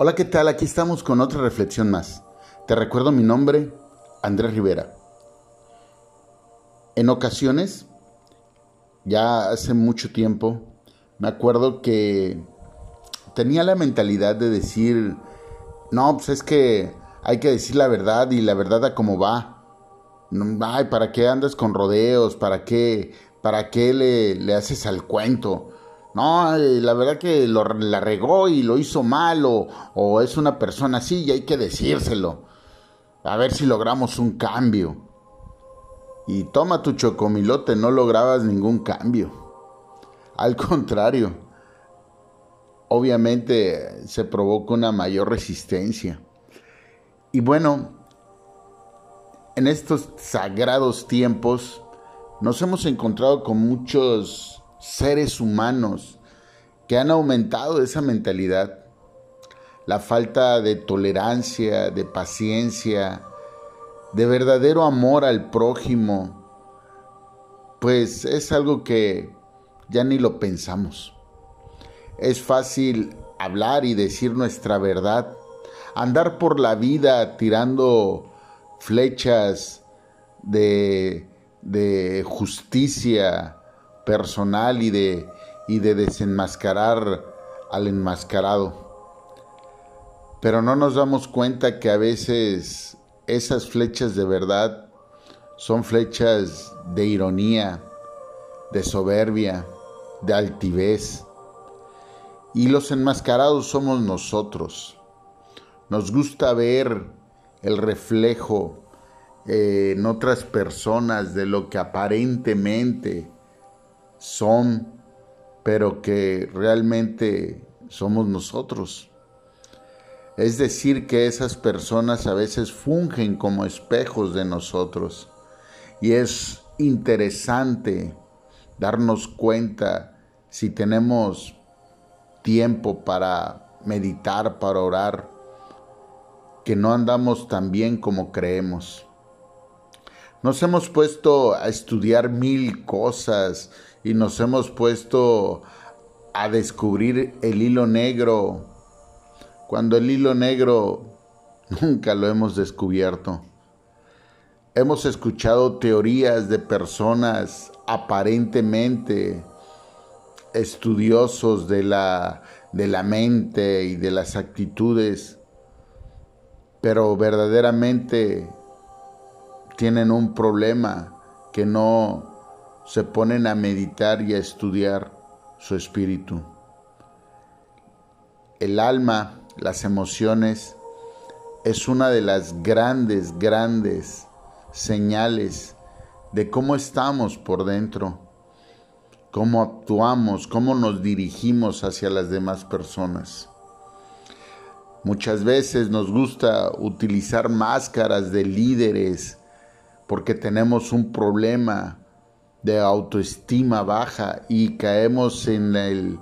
Hola, ¿qué tal? Aquí estamos con otra reflexión más. Te recuerdo mi nombre, Andrés Rivera. En ocasiones, ya hace mucho tiempo, me acuerdo que tenía la mentalidad de decir, no, pues es que hay que decir la verdad y la verdad a cómo va. Ay, ¿para qué andas con rodeos? ¿Para qué, para qué le, le haces al cuento? No, la verdad que lo, la regó y lo hizo mal o, es una persona así y hay que decírselo. A ver si logramos un cambio. Y toma tu chocomilote, no lograbas ningún cambio. Al contrario, obviamente se provoca una mayor resistencia. Y bueno, en estos sagrados tiempos nos hemos encontrado con muchos seres humanos que han aumentado esa mentalidad. La falta de tolerancia, de paciencia, de verdadero amor al prójimo, pues es algo que ya ni lo pensamos. Es fácil hablar y decir nuestra verdad, andar por la vida tirando flechas de, justicia, personal y de, y de desenmascarar al enmascarado. Pero no nos damos cuenta que a veces esas flechas de verdad son flechas de ironía, de soberbia, de altivez. Y los enmascarados somos nosotros. Nos gusta ver el reflejo en otras personas de lo que aparentemente son, pero que realmente somos nosotros. Es decir, que esas personas a veces fungen como espejos de nosotros. Y es interesante darnos cuenta si tenemos tiempo para meditar, para orar, que no andamos tan bien como creemos. Nos hemos puesto a estudiar mil cosas y nos hemos puesto a descubrir el hilo negro, cuando el hilo negro nunca lo hemos descubierto. Hemos escuchado teorías de personas aparentemente estudiosos de la, de la mente y de las actitudes, pero verdaderamente tienen un problema que no se ponen a meditar y a estudiar su espíritu. El alma, las emociones, es una de las grandes, grandes señales de cómo estamos por dentro, cómo actuamos, cómo nos dirigimos hacia las demás personas. Muchas veces nos gusta utilizar máscaras de líderes porque tenemos un problema de autoestima baja y caemos en el,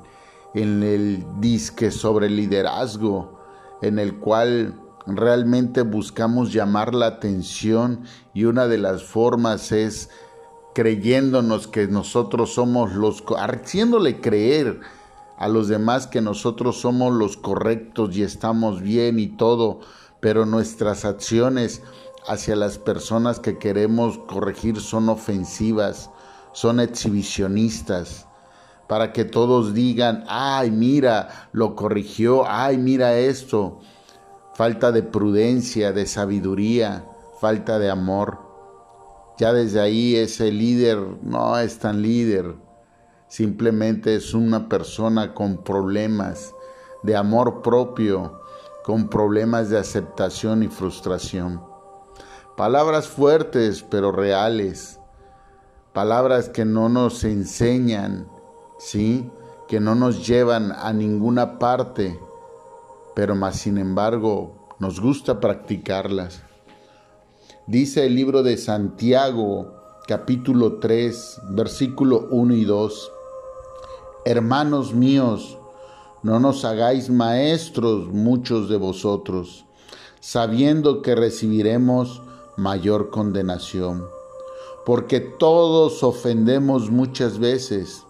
en el disque sobre liderazgo, en el cual realmente buscamos llamar la atención y una de las formas es creyéndonos que nosotros somos los, haciéndole creer a los demás que nosotros somos los correctos y estamos bien y todo, pero nuestras acciones hacia las personas que queremos corregir son ofensivas, son exhibicionistas, para que todos digan, ay, mira, lo corrigió, ay, mira esto. Falta de prudencia, de sabiduría, falta de amor. Ya desde ahí ese líder no es tan líder, simplemente es una persona con problemas de amor propio, con problemas de aceptación y frustración. Palabras fuertes pero reales, palabras que no nos enseñan, ¿sí? Que no nos llevan a ninguna parte, pero más sin embargo nos gusta practicarlas. Dice el libro de Santiago, capítulo 3, versículo 1 y 2. Hermanos míos, no nos hagáis maestros muchos de vosotros, sabiendo que recibiremos mayor condenación porque todos ofendemos muchas veces.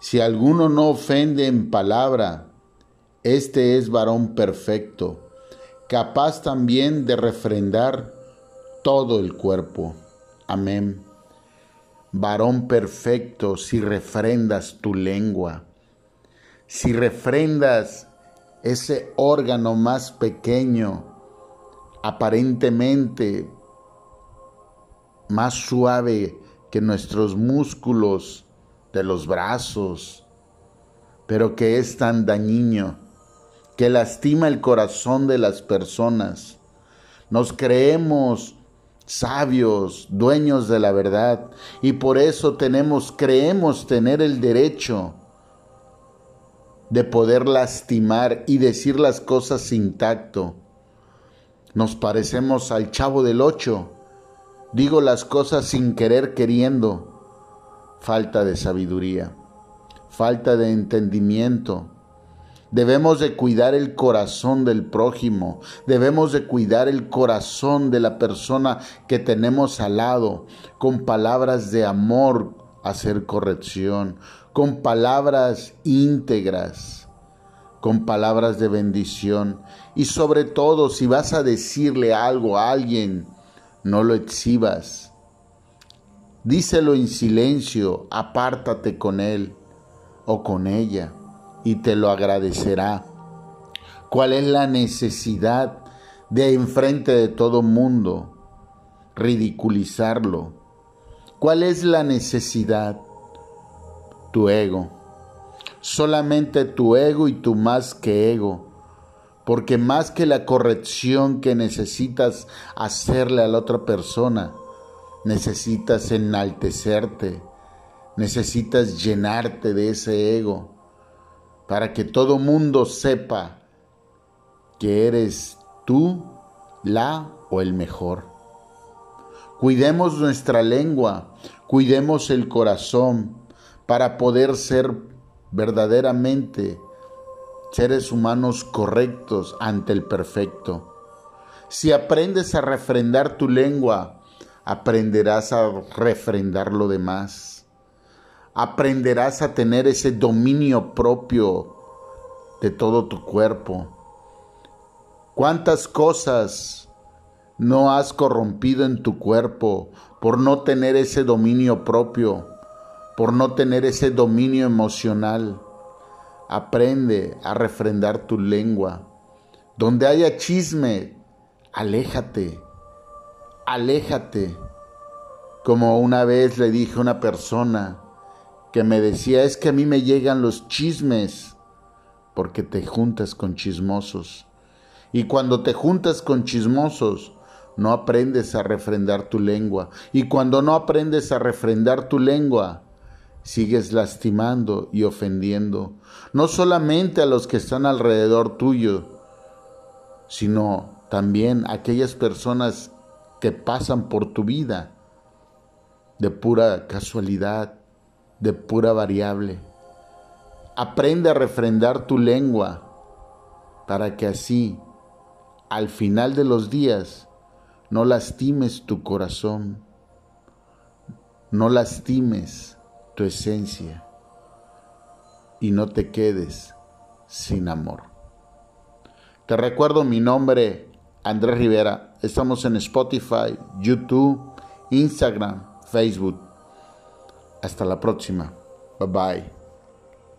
Si alguno no ofende en palabra, Este es varón perfecto, capaz también de refrendar todo el cuerpo. Amén. Varón perfecto, si refrendas tu lengua, si refrendas ese órgano más pequeño, aparentemente más suave que nuestros músculos de los brazos, pero que es tan dañino, que lastima el corazón de las personas. Nos creemos sabios, dueños de la verdad, y por eso tenemos, creemos tener el derecho de poder lastimar y decir las cosas sin tacto. Nos parecemos al chavo del ocho. Digo las cosas sin querer queriendo. Falta de sabiduría, falta de entendimiento. Debemos de cuidar el corazón del prójimo, debemos de cuidar el corazón de la persona que tenemos al lado, con palabras de amor, hacer corrección, con palabras íntegras, con palabras de bendición. Y sobre todo, si vas a decirle algo a alguien, no lo exhibas. Díselo en silencio, apártate con él o con ella y te lo agradecerá. ¿Cuál es la necesidad de enfrente de todo mundo ridiculizarlo? ¿Cuál es la necesidad? tu ego. Solamente tu ego y tu más que ego. Porque más que la corrección que necesitas hacerle a la otra persona, necesitas enaltecerte, necesitas llenarte de ese ego para que todo mundo sepa que eres tú la o el mejor. Cuidemos nuestra lengua, cuidemos el corazón, para poder ser verdaderamente seres humanos correctos ante el perfecto. Si aprendes a refrendar tu lengua, aprenderás a refrendar lo demás. Aprenderás a tener ese dominio propio de todo tu cuerpo. ¿Cuántas cosas no has corrompido en tu cuerpo por no tener ese dominio propio? por no tener ese dominio emocional. Aprende a refrendar tu lengua. Donde haya chisme, aléjate, aléjate. Como una vez le dije a una persona que me decía, es que a mí me llegan los chismes porque te juntas con chismosos. Y cuando te juntas con chismosos, no aprendes a refrendar tu lengua. Y cuando no aprendes a refrendar tu lengua, sigues lastimando y ofendiendo, no solamente a los que están alrededor tuyo, sino también a aquellas personas que pasan por tu vida de pura casualidad, de pura variable. Aprende a refrendar tu lengua para que así, al final de los días, no lastimes tu corazón, no lastimes tu esencia y no te quedes sin amor. Te recuerdo mi nombre, Andrés Rivera. Estamos en Spotify, YouTube, Instagram, Facebook. Hasta la próxima. Bye bye.